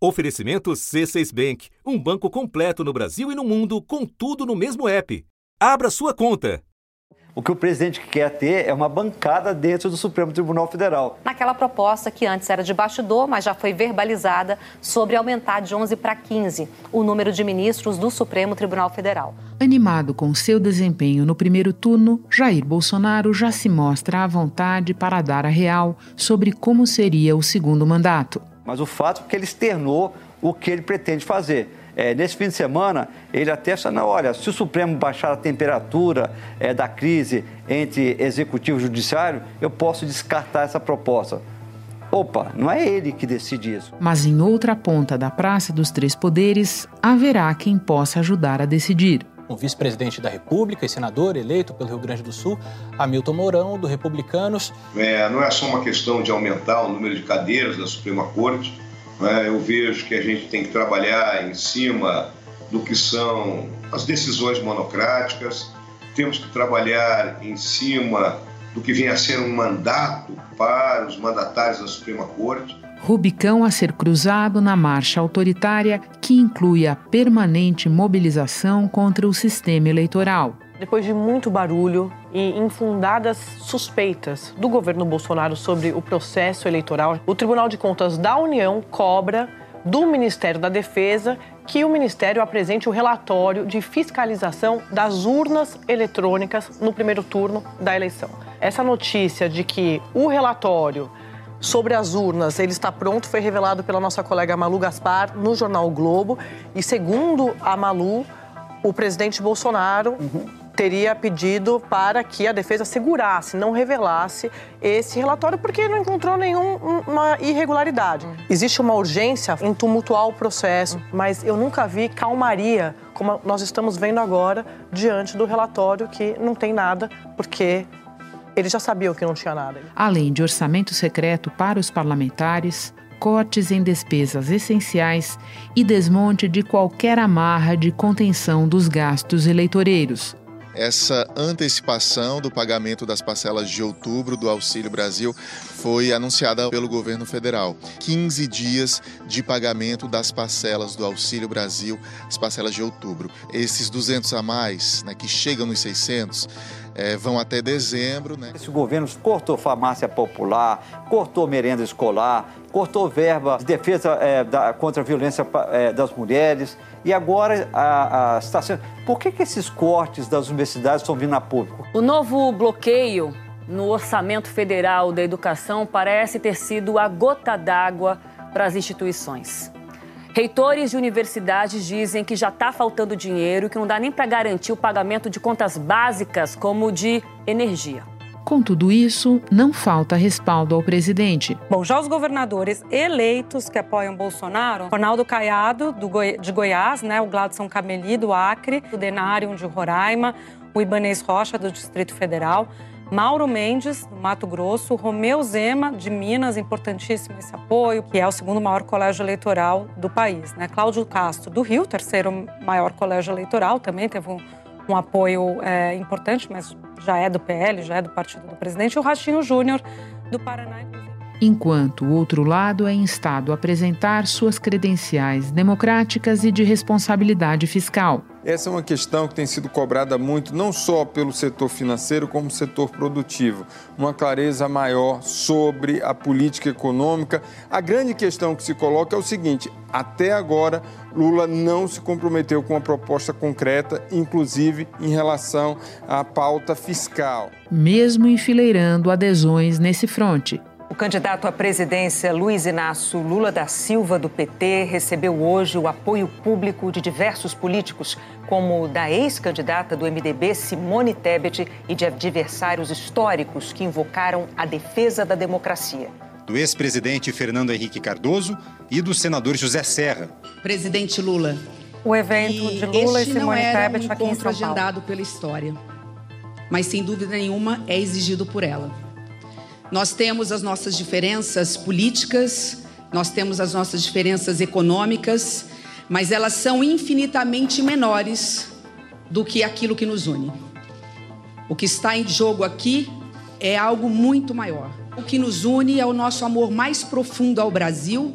Oferecimento C6 Bank, um banco completo no Brasil e no mundo, com tudo no mesmo app. Abra sua conta. O que o presidente quer ter é uma bancada dentro do Supremo Tribunal Federal. Naquela proposta que antes era de bastidor, mas já foi verbalizada, sobre aumentar de 11 para 15 o número de ministros do Supremo Tribunal Federal. Animado com seu desempenho no primeiro turno, Jair Bolsonaro já se mostra à vontade para dar a real sobre como seria o segundo mandato. Mas o fato é que ele externou o que ele pretende fazer é, nesse fim de semana, ele até na olha, se o Supremo baixar a temperatura é, da crise entre executivo e judiciário, eu posso descartar essa proposta. Opa, não é ele que decide isso. Mas em outra ponta da Praça dos Três Poderes, haverá quem possa ajudar a decidir. O vice-presidente da República e senador eleito pelo Rio Grande do Sul, Hamilton Mourão, do Republicanos. É, não é só uma questão de aumentar o número de cadeiras da Suprema Corte, né? Eu vejo que a gente tem que trabalhar em cima do que são as decisões monocráticas, temos que trabalhar em cima do que vem a ser um mandato para os mandatários da Suprema Corte. Rubicão a ser cruzado na marcha autoritária que inclui a permanente mobilização contra o sistema eleitoral. Depois de muito barulho e infundadas suspeitas do governo Bolsonaro sobre o processo eleitoral, o Tribunal de Contas da União cobra do Ministério da Defesa que o Ministério apresente o relatório de fiscalização das urnas eletrônicas no primeiro turno da eleição. Essa notícia de que o relatório sobre as urnas ele está pronto foi revelado pela nossa colega Malu Gaspar no jornal o Globo e segundo a Malu, o presidente Bolsonaro uhum teria pedido para que a defesa segurasse, não revelasse esse relatório, porque não encontrou nenhuma irregularidade. Existe uma urgência em tumultuar o processo, mas eu nunca vi calmaria, como nós estamos vendo agora, diante do relatório que não tem nada, porque eles já sabiam que não tinha nada. Além de orçamento secreto para os parlamentares, cortes em despesas essenciais e desmonte de qualquer amarra de contenção dos gastos eleitoreiros essa antecipação do pagamento das parcelas de outubro do Auxílio Brasil foi anunciada pelo governo federal. 15 dias de pagamento das parcelas do Auxílio Brasil, as parcelas de outubro. Esses 200 a mais, né, que chegam nos 600, é, vão até dezembro. Né? Esse governo cortou farmácia popular, cortou merenda escolar, cortou verba de defesa é, da, contra a violência é, das mulheres e agora a, a, está sendo. Por que, que esses cortes das universidades estão vindo a público? O novo bloqueio no orçamento federal da educação parece ter sido a gota d'água para as instituições. Reitores de universidades dizem que já está faltando dinheiro que não dá nem para garantir o pagamento de contas básicas, como de energia. Com tudo isso, não falta respaldo ao presidente. Bom, já os governadores eleitos que apoiam Bolsonaro, Ronaldo Caiado, Goi de Goiás, né, o Gladson Cameli, do Acre, o Denário, de Roraima, o Ibanês Rocha, do Distrito Federal, Mauro Mendes, do Mato Grosso, Romeu Zema, de Minas, importantíssimo esse apoio, que é o segundo maior colégio eleitoral do país. Né? Cláudio Castro, do Rio, terceiro maior colégio eleitoral, também teve um, um apoio é, importante, mas já é do PL, já é do partido do presidente. E o Ratinho Júnior, do Paraná, enquanto o outro lado é instado a apresentar suas credenciais democráticas e de responsabilidade fiscal. Essa é uma questão que tem sido cobrada muito, não só pelo setor financeiro, como setor produtivo. Uma clareza maior sobre a política econômica. A grande questão que se coloca é o seguinte: até agora, Lula não se comprometeu com uma proposta concreta, inclusive em relação à pauta fiscal. Mesmo enfileirando adesões nesse fronte. O candidato à presidência Luiz Inácio Lula da Silva, do PT, recebeu hoje o apoio público de diversos políticos, como da ex-candidata do MDB Simone Tebet e de adversários históricos que invocaram a defesa da democracia. Do ex-presidente Fernando Henrique Cardoso e do senador José Serra. Presidente Lula. O evento de Lula e Simone Tebet um aqui em São Paulo. agendado pela história, mas sem dúvida nenhuma é exigido por ela. Nós temos as nossas diferenças políticas, nós temos as nossas diferenças econômicas, mas elas são infinitamente menores do que aquilo que nos une. O que está em jogo aqui é algo muito maior. O que nos une é o nosso amor mais profundo ao Brasil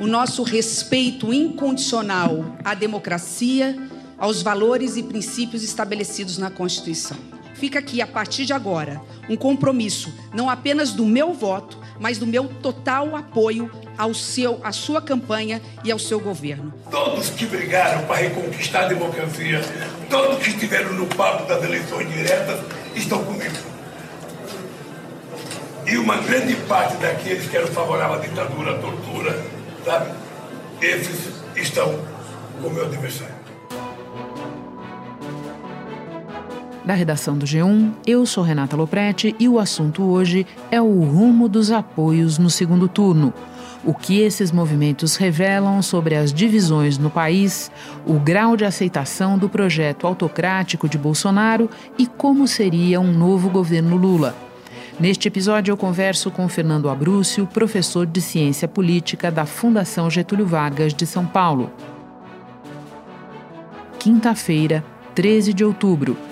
o nosso respeito incondicional à democracia, aos valores e princípios estabelecidos na Constituição. Fica aqui, a partir de agora, um compromisso, não apenas do meu voto, mas do meu total apoio ao seu, à sua campanha e ao seu governo. Todos que brigaram para reconquistar a democracia, todos que estiveram no papo das eleições diretas, estão comigo. E uma grande parte daqueles que eram favoráveis à ditadura, à tortura, sabe? Esses estão com o meu adversário. Da redação do G1, eu sou Renata Loprete e o assunto hoje é o rumo dos apoios no segundo turno. O que esses movimentos revelam sobre as divisões no país, o grau de aceitação do projeto autocrático de Bolsonaro e como seria um novo governo Lula. Neste episódio, eu converso com Fernando Abrúcio, professor de Ciência Política da Fundação Getúlio Vargas de São Paulo. Quinta-feira, 13 de outubro.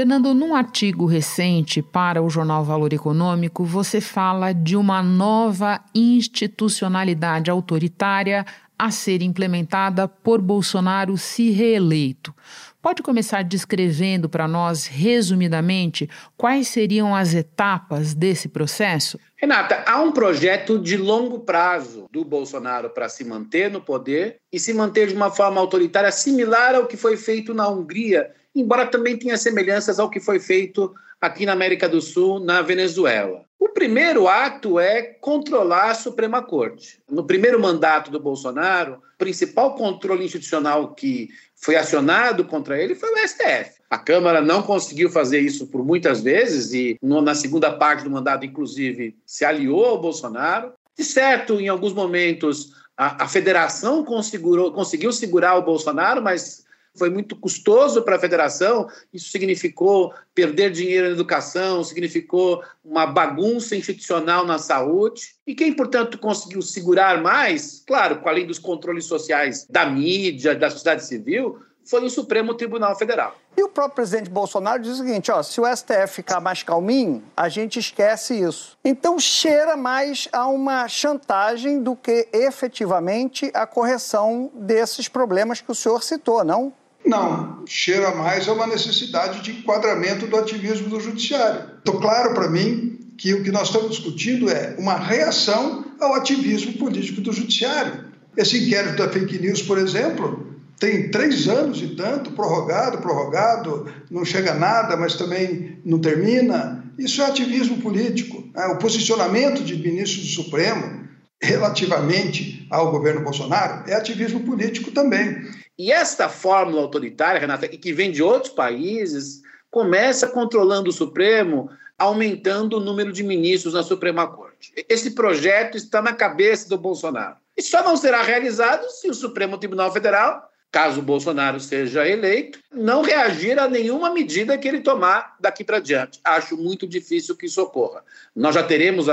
Fernando, num artigo recente para o jornal Valor Econômico, você fala de uma nova institucionalidade autoritária a ser implementada por Bolsonaro se reeleito. Pode começar descrevendo para nós, resumidamente, quais seriam as etapas desse processo? Renata, há um projeto de longo prazo do Bolsonaro para se manter no poder e se manter de uma forma autoritária similar ao que foi feito na Hungria embora também tenha semelhanças ao que foi feito aqui na América do Sul, na Venezuela. O primeiro ato é controlar a Suprema Corte. No primeiro mandato do Bolsonaro, o principal controle institucional que foi acionado contra ele foi o STF. A Câmara não conseguiu fazer isso por muitas vezes e na segunda parte do mandato, inclusive, se aliou ao Bolsonaro. De certo, em alguns momentos, a, a federação conseguiu segurar o Bolsonaro, mas foi muito custoso para a federação, isso significou perder dinheiro na educação, significou uma bagunça institucional na saúde. E quem, portanto, conseguiu segurar mais, claro, além dos controles sociais da mídia, da sociedade civil, foi o Supremo Tribunal Federal. E o próprio presidente Bolsonaro diz o seguinte: ó, se o STF ficar mais calminho, a gente esquece isso. Então cheira mais a uma chantagem do que efetivamente a correção desses problemas que o senhor citou, não? Não, cheira mais a uma necessidade de enquadramento do ativismo do judiciário. Estou claro para mim que o que nós estamos discutindo é uma reação ao ativismo político do judiciário. Esse inquérito da fake news, por exemplo, tem três anos e tanto, prorrogado, prorrogado, não chega a nada, mas também não termina. Isso é ativismo político. Né? O posicionamento de ministros do Supremo relativamente ao governo Bolsonaro é ativismo político também. E esta fórmula autoritária, Renata, que vem de outros países, começa controlando o Supremo, aumentando o número de ministros na Suprema Corte. Esse projeto está na cabeça do Bolsonaro. E só não será realizado se o Supremo Tribunal Federal caso Bolsonaro seja eleito, não reagir a nenhuma medida que ele tomar daqui para diante. Acho muito difícil que isso ocorra. Nós já teremos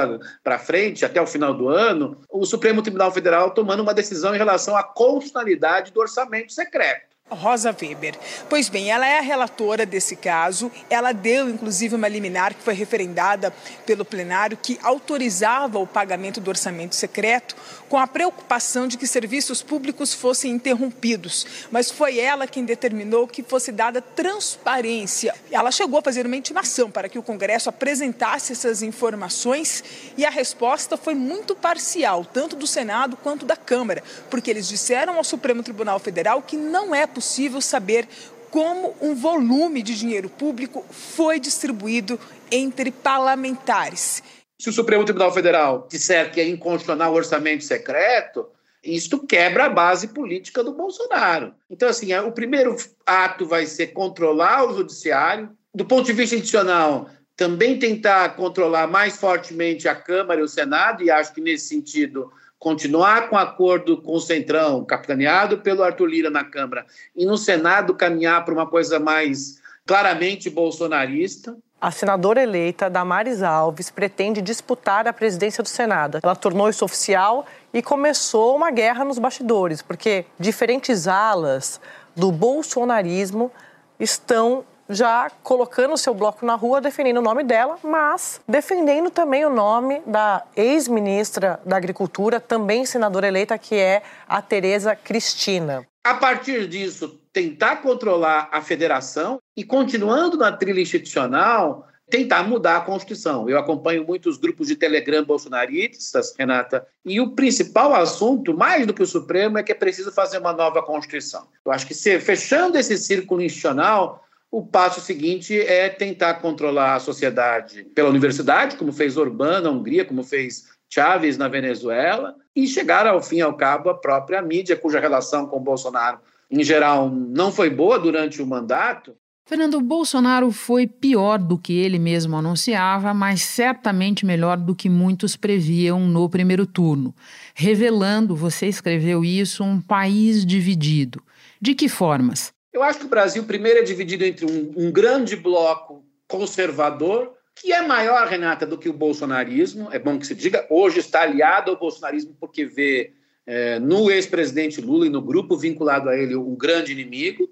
para frente, até o final do ano, o Supremo Tribunal Federal tomando uma decisão em relação à constitucionalidade do orçamento secreto. Rosa Weber. Pois bem, ela é a relatora desse caso. Ela deu, inclusive, uma liminar que foi referendada pelo plenário que autorizava o pagamento do orçamento secreto com a preocupação de que serviços públicos fossem interrompidos. Mas foi ela quem determinou que fosse dada transparência. Ela chegou a fazer uma intimação para que o Congresso apresentasse essas informações e a resposta foi muito parcial, tanto do Senado quanto da Câmara, porque eles disseram ao Supremo Tribunal Federal que não é possível saber como um volume de dinheiro público foi distribuído entre parlamentares. Se o Supremo Tribunal Federal disser que é inconstitucional o orçamento secreto, isto quebra a base política do Bolsonaro. Então, assim, é, o primeiro ato vai ser controlar o judiciário. Do ponto de vista institucional, também tentar controlar mais fortemente a Câmara e o Senado, e acho que nesse sentido continuar com o acordo com o Centrão, capitaneado pelo Arthur Lira na Câmara, e no Senado caminhar para uma coisa mais claramente bolsonarista. A senadora eleita Damares Alves pretende disputar a presidência do Senado. Ela tornou isso oficial e começou uma guerra nos bastidores, porque diferentes alas do bolsonarismo estão já colocando o seu bloco na rua, defendendo o nome dela, mas defendendo também o nome da ex-ministra da Agricultura, também senadora eleita, que é a Tereza Cristina. A partir disso, tentar controlar a federação e, continuando na trilha institucional, tentar mudar a Constituição. Eu acompanho muitos grupos de Telegram bolsonaristas, Renata, e o principal assunto, mais do que o Supremo, é que é preciso fazer uma nova Constituição. Eu acho que se, fechando esse círculo institucional, o passo seguinte é tentar controlar a sociedade pela universidade, como fez Orbán na Hungria, como fez Chávez na Venezuela, e chegar ao fim e ao cabo a própria mídia, cuja relação com Bolsonaro, em geral, não foi boa durante o mandato, Fernando Bolsonaro foi pior do que ele mesmo anunciava, mas certamente melhor do que muitos previam no primeiro turno, revelando, você escreveu isso, um país dividido. De que formas? Eu acho que o Brasil, primeiro, é dividido entre um, um grande bloco conservador, que é maior, Renata, do que o bolsonarismo, é bom que se diga, hoje está aliado ao bolsonarismo porque vê é, no ex-presidente Lula e no grupo vinculado a ele um grande inimigo,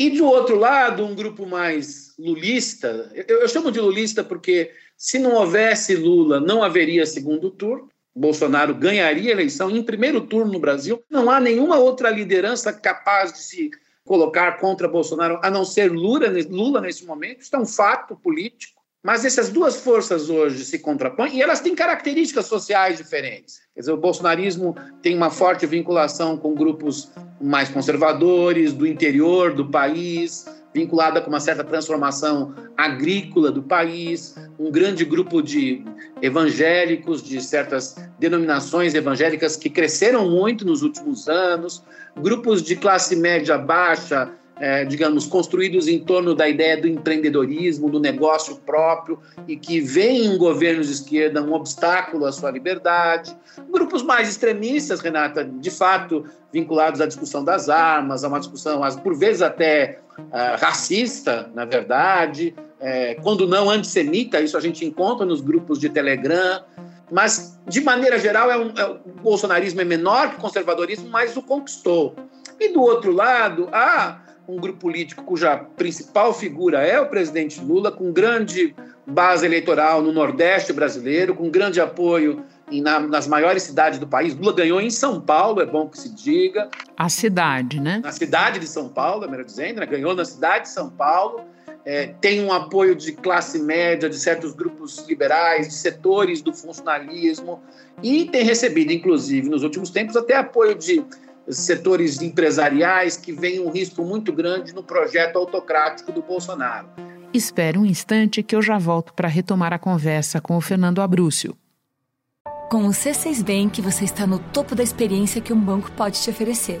e do outro lado, um grupo mais lulista. Eu, eu, chamo de lulista porque, se não houvesse Lula, não haveria segundo turno. Bolsonaro ganharia a eleição em primeiro turno no Brasil. Não há nenhuma outra liderança capaz de se colocar contra Bolsonaro, a não ser Lula, Lula nesse momento. Isso é um fato político. Mas essas duas forças hoje se contrapõem e elas têm características sociais diferentes. Quer dizer, o bolsonarismo tem uma forte vinculação com grupos mais conservadores, do interior do país, vinculada com uma certa transformação agrícola do país, um grande grupo de evangélicos, de certas denominações evangélicas que cresceram muito nos últimos anos, grupos de classe média baixa é, digamos, construídos em torno da ideia do empreendedorismo, do negócio próprio, e que veem em governos de esquerda um obstáculo à sua liberdade. Grupos mais extremistas, Renata, de fato, vinculados à discussão das armas, a uma discussão, por vezes até uh, racista, na verdade, é, quando não antissemita, isso a gente encontra nos grupos de Telegram. Mas, de maneira geral, é um, é, o bolsonarismo é menor que o conservadorismo, mas o conquistou. E do outro lado, há um grupo político cuja principal figura é o presidente Lula, com grande base eleitoral no Nordeste brasileiro, com grande apoio em, na, nas maiores cidades do país. Lula ganhou em São Paulo, é bom que se diga. A cidade, né? Na cidade de São Paulo, melhor dizendo, né? ganhou na cidade de São Paulo. É, tem um apoio de classe média, de certos grupos liberais, de setores do funcionalismo, e tem recebido, inclusive, nos últimos tempos, até apoio de setores empresariais que veem um risco muito grande no projeto autocrático do Bolsonaro. Espere um instante que eu já volto para retomar a conversa com o Fernando Abrúcio. Com o C6 Bank, você está no topo da experiência que um banco pode te oferecer.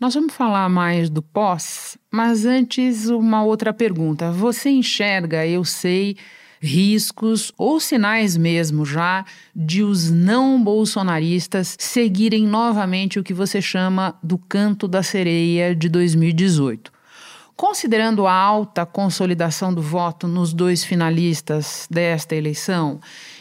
Nós vamos falar mais do pós, mas antes uma outra pergunta. Você enxerga, eu sei, riscos ou sinais mesmo já de os não bolsonaristas seguirem novamente o que você chama do canto da sereia de 2018. Considerando a alta consolidação do voto nos dois finalistas desta eleição,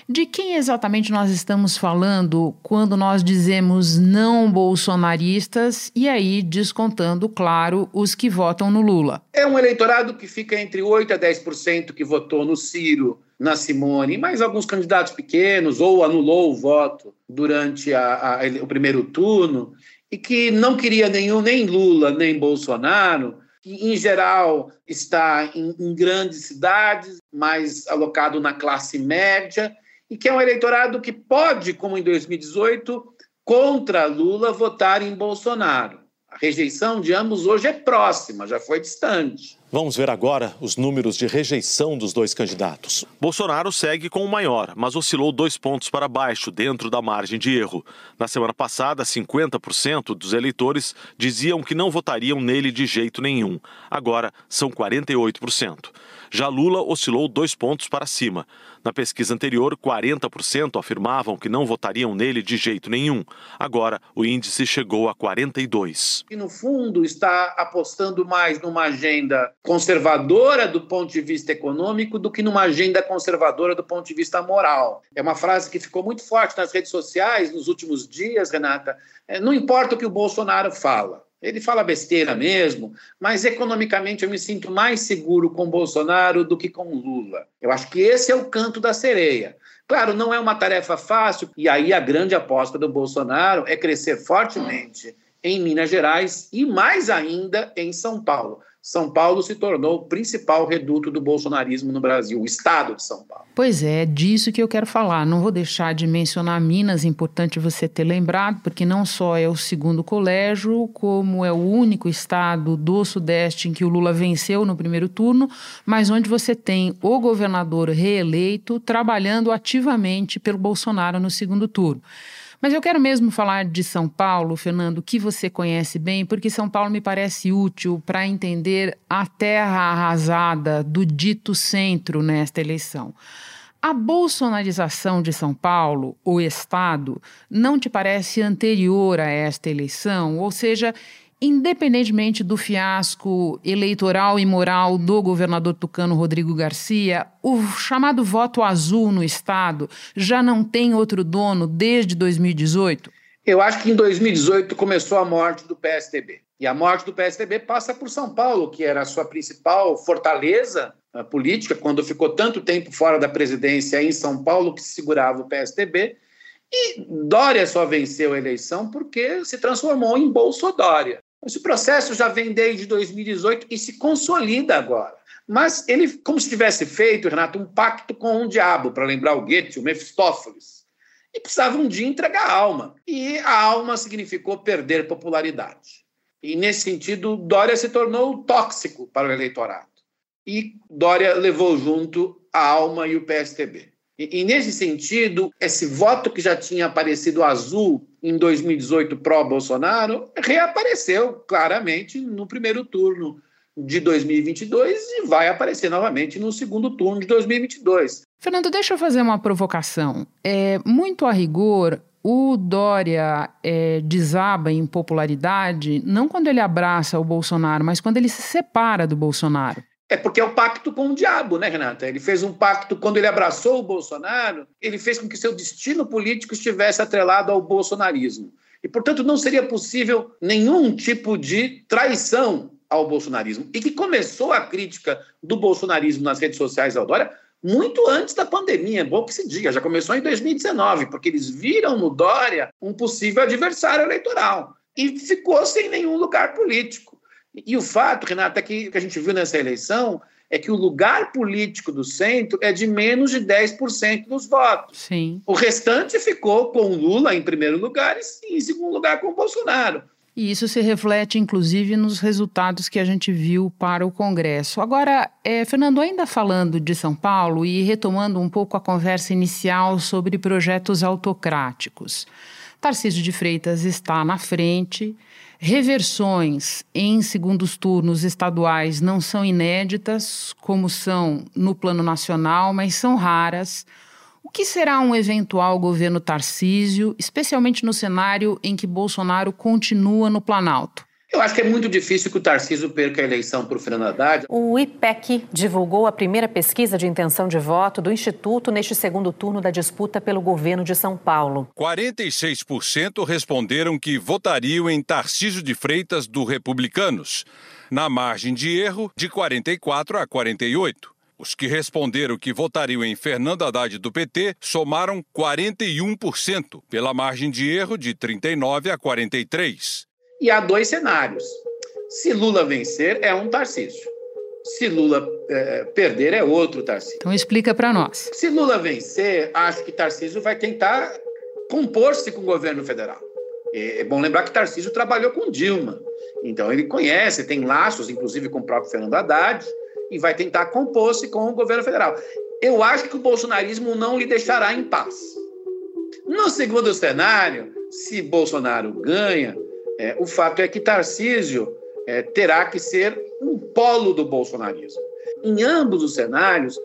de quem exatamente nós estamos falando quando nós dizemos não bolsonaristas e aí descontando, claro, os que votam no Lula? É um eleitorado que fica entre 8 a 10% que votou no Ciro, na Simone, mais alguns candidatos pequenos ou anulou o voto durante a, a, o primeiro turno e que não queria nenhum nem Lula nem Bolsonaro que em geral está em, em, grandes cidades, mais alocado na classe média, e que é um eleitorado que pode, como em 2018, contra Lula, votar em Bolsonaro. A rejeição de ambos hoje é próxima, já foi distante. Vamos ver agora os números de rejeição dos dois candidatos. Bolsonaro segue com o maior, mas oscilou dois pontos para baixo, dentro da margem de erro. Na semana passada, 50% dos eleitores diziam que não votariam nele de jeito nenhum. Agora, são 48%. Já Lula oscilou dois pontos para cima. Na pesquisa anterior, 40% afirmavam que não votariam nele de jeito nenhum. Agora, o índice chegou a 42%. E, no fundo, está apostando mais numa agenda conservadora do ponto de vista econômico do que numa agenda conservadora do ponto de vista moral. É uma frase que ficou muito forte nas redes sociais nos últimos dias, Renata. É, não importa o que o Bolsonaro fala. Ele fala besteira mesmo, mas economicamente eu me sinto mais seguro com Bolsonaro do que com Lula. Eu acho que esse é o canto da sereia. Claro, não é uma tarefa fácil, e aí a grande aposta do Bolsonaro é crescer fortemente em Minas Gerais e mais ainda em São Paulo. São Paulo se tornou o principal reduto do bolsonarismo no Brasil, o estado de São Paulo. Pois é, disso que eu quero falar. Não vou deixar de mencionar Minas, importante você ter lembrado, porque não só é o segundo colégio, como é o único estado do Sudeste em que o Lula venceu no primeiro turno, mas onde você tem o governador reeleito trabalhando ativamente pelo Bolsonaro no segundo turno. Mas eu quero mesmo falar de São Paulo, Fernando, que você conhece bem, porque São Paulo me parece útil para entender a terra arrasada do dito centro nesta eleição. A bolsonarização de São Paulo, o Estado, não te parece anterior a esta eleição? Ou seja, Independentemente do fiasco eleitoral e moral do governador tucano Rodrigo Garcia, o chamado voto azul no Estado já não tem outro dono desde 2018? Eu acho que em 2018 começou a morte do PSDB. E a morte do PSDB passa por São Paulo, que era a sua principal fortaleza política, quando ficou tanto tempo fora da presidência em São Paulo que segurava o PSDB. E Dória só venceu a eleição porque se transformou em Bolsodória. Esse processo já vem desde 2018 e se consolida agora. Mas ele, como se tivesse feito, Renato, um pacto com o diabo, para lembrar o Goethe, o Mefistófeles. E precisava um dia entregar a alma. E a alma significou perder popularidade. E, nesse sentido, Dória se tornou tóxico para o eleitorado. E Dória levou junto a alma e o PSTB. E, e nesse sentido, esse voto que já tinha aparecido azul em 2018 pró-Bolsonaro, reapareceu claramente no primeiro turno de 2022 e vai aparecer novamente no segundo turno de 2022. Fernando, deixa eu fazer uma provocação. É, muito a rigor, o Dória é, desaba em popularidade não quando ele abraça o Bolsonaro, mas quando ele se separa do Bolsonaro. É porque é o pacto com o diabo, né, Renata? Ele fez um pacto quando ele abraçou o Bolsonaro, ele fez com que seu destino político estivesse atrelado ao bolsonarismo. E, portanto, não seria possível nenhum tipo de traição ao bolsonarismo. E que começou a crítica do bolsonarismo nas redes sociais ao Dória muito antes da pandemia, é bom que se diga, já começou em 2019, porque eles viram no Dória um possível adversário eleitoral e ficou sem nenhum lugar político. E o fato, Renata, é que, que a gente viu nessa eleição é que o lugar político do centro é de menos de 10% dos votos. Sim. O restante ficou com Lula em primeiro lugar e em segundo lugar com Bolsonaro. E isso se reflete, inclusive, nos resultados que a gente viu para o Congresso. Agora, é, Fernando, ainda falando de São Paulo e retomando um pouco a conversa inicial sobre projetos autocráticos. Tarcísio de Freitas está na frente. Reversões em segundos turnos estaduais não são inéditas, como são no plano nacional, mas são raras. O que será um eventual governo Tarcísio, especialmente no cenário em que Bolsonaro continua no Planalto? Eu acho que é muito difícil que o Tarcísio perca a eleição para o Fernando Haddad. O IPEC divulgou a primeira pesquisa de intenção de voto do Instituto neste segundo turno da disputa pelo governo de São Paulo. 46% responderam que votariam em Tarcísio de Freitas do Republicanos, na margem de erro de 44 a 48. Os que responderam que votariam em Fernando Haddad do PT somaram 41%, pela margem de erro de 39 a 43. E há dois cenários. Se Lula vencer, é um Tarcísio. Se Lula é, perder, é outro Tarcísio. Então explica para nós. Se Lula vencer, acho que Tarcísio vai tentar compor-se com o governo federal. É, é bom lembrar que Tarcísio trabalhou com Dilma. Então ele conhece, tem laços, inclusive com o próprio Fernando Haddad, e vai tentar compor-se com o governo federal. Eu acho que o bolsonarismo não lhe deixará em paz. No segundo cenário, se Bolsonaro ganha, é, o fato é que Tarcísio é, terá que ser um polo do bolsonarismo. Em ambos os cenários,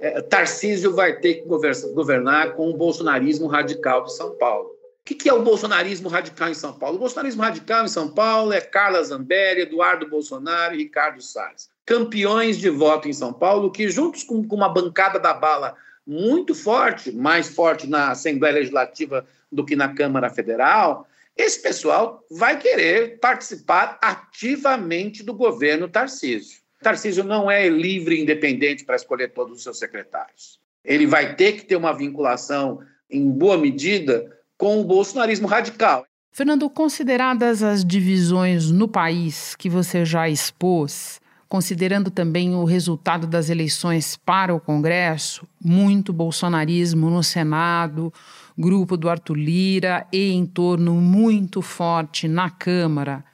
é, Tarcísio vai ter que governar com o bolsonarismo radical de São Paulo. O que é o bolsonarismo radical em São Paulo? O bolsonarismo radical em São Paulo é Carla Zambelli, Eduardo Bolsonaro e Ricardo Salles. Campeões de voto em São Paulo, que juntos com, uma bancada da bala muito forte, mais forte na Assembleia Legislativa do que na Câmara Federal, esse pessoal vai querer participar ativamente do governo Tarcísio. Tarcísio não é livre e independente para escolher todos os seus secretários. Ele vai ter que ter uma vinculação, em boa medida, com o bolsonarismo radical. Fernando, consideradas as divisões no país que você já expôs, considerando também o resultado das eleições para o Congresso, muito bolsonarismo no Senado, grupo do Arthur Lira e entorno muito forte na Câmara,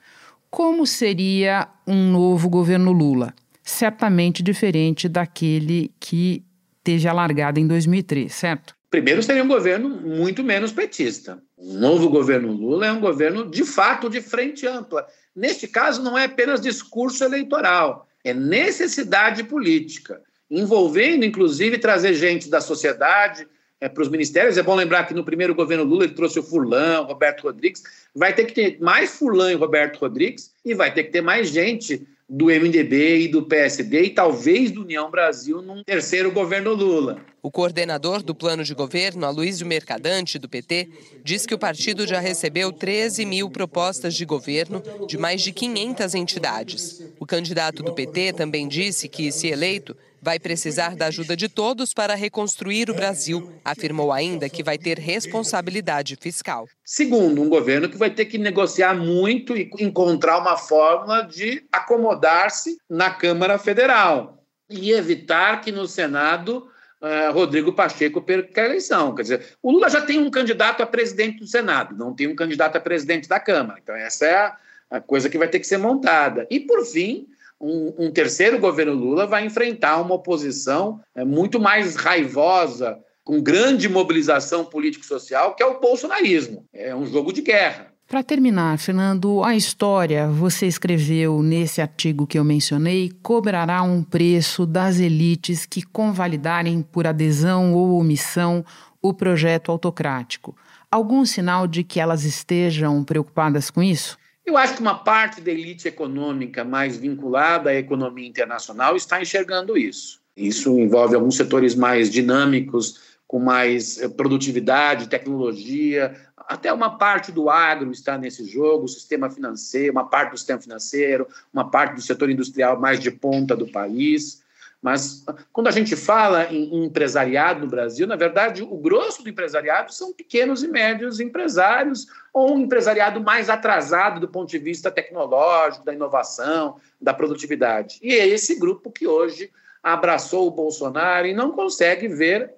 como seria um novo governo Lula? Certamente diferente daquele que teve a largada em 2003, certo? Primeiro, seria um governo muito menos petista. O novo governo Lula é um governo, de fato, de frente ampla. Neste caso, não é apenas discurso eleitoral, é necessidade política, envolvendo, inclusive, trazer gente da sociedade é, para os ministérios. É bom lembrar que no primeiro governo Lula ele trouxe o Furlan, o Roberto Rodrigues. Vai ter que ter mais Furlan e Roberto Rodrigues e vai ter que ter mais gente do MDB e do PSD e talvez do União Brasil num terceiro governo Lula. O coordenador do plano de governo, Aloysio Mercadante, do PT, diz que o partido já recebeu 13 mil propostas de governo de mais de 500 entidades. O candidato do PT também disse que, se eleito, vai precisar da ajuda de todos para reconstruir o Brasil. Afirmou ainda que vai ter responsabilidade fiscal. Segundo, um governo que vai ter que negociar muito e encontrar uma fórmula de acomodar-se na Câmara Federal e evitar que no Senado uh, Rodrigo Pacheco perca a eleição. Quer dizer, o Lula já tem um candidato a presidente do Senado, não tem um candidato a presidente da Câmara. Então, essa é a, a coisa que vai ter que ser montada. E, por fim, um, um terceiro governo Lula vai enfrentar uma oposição é, muito mais raivosa, com grande mobilização político-social, que é o bolsonarismo. É um jogo de guerra. Para terminar, Fernando, a história, você escreveu nesse artigo que eu mencionei, cobrará um preço das elites que convalidarem por adesão ou omissão o projeto autocrático. Algum sinal de que elas estejam preocupadas com isso? Eu acho que uma parte da elite econômica mais vinculada à economia internacional está enxergando isso. Isso envolve alguns setores mais dinâmicos, com mais eh, produtividade, tecnologia, até uma parte do agro está nesse jogo, o sistema financeiro, uma parte do sistema financeiro, uma parte do setor industrial mais de ponta do país. Mas quando a gente fala em empresariado no Brasil, na verdade, o grosso do empresariado são pequenos e médios empresários, ou um empresariado mais atrasado do ponto de vista tecnológico, da inovação, da produtividade. E é esse grupo que hoje abraçou o Bolsonaro e não consegue ver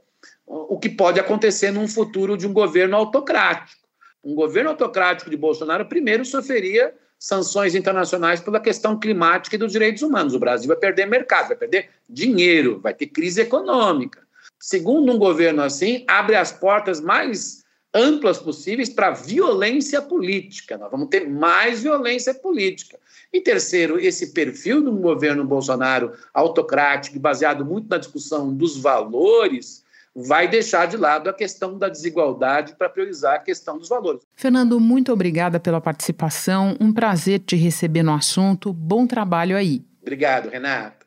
o que pode acontecer num futuro de um governo autocrático. Um governo autocrático de Bolsonaro, primeiro, sofreria sanções internacionais pela questão climática e dos direitos humanos. O Brasil vai perder mercado, vai perder dinheiro, vai ter crise econômica. Segundo, um governo assim abre as portas mais amplas possíveis para violência política. Nós vamos ter mais violência política. E terceiro, esse perfil do governo Bolsonaro autocrático, baseado muito na discussão dos valores, vai deixar de lado a questão da desigualdade para priorizar a questão dos valores. Fernando, muito obrigada pela participação. Um prazer te receber no assunto. Bom trabalho aí. Obrigado, Renato.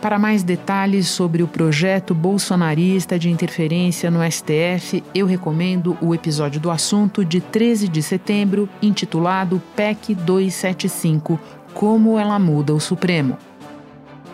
Para mais detalhes sobre o projeto bolsonarista de interferência no STF, eu recomendo o episódio do assunto de 13 de setembro, intitulado PEC 275 Como ela muda o Supremo.